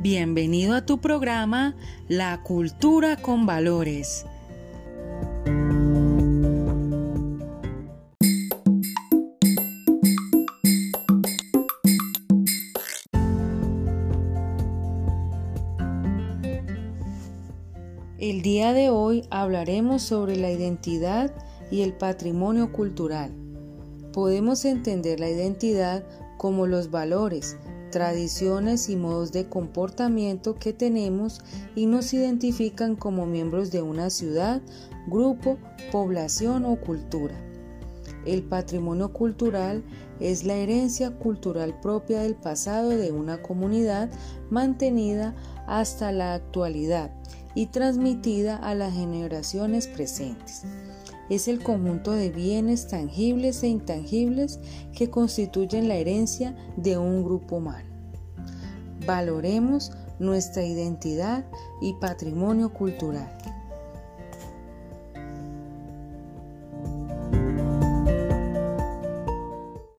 Bienvenido a tu programa La Cultura con Valores. El día de hoy hablaremos sobre la identidad y el patrimonio cultural. Podemos entender la identidad como los valores, tradiciones y modos de comportamiento que tenemos y nos identifican como miembros de una ciudad, grupo, población o cultura. El patrimonio cultural es la herencia cultural propia del pasado de una comunidad mantenida hasta la actualidad y transmitida a las generaciones presentes es el conjunto de bienes tangibles e intangibles que constituyen la herencia de un grupo humano. Valoremos nuestra identidad y patrimonio cultural.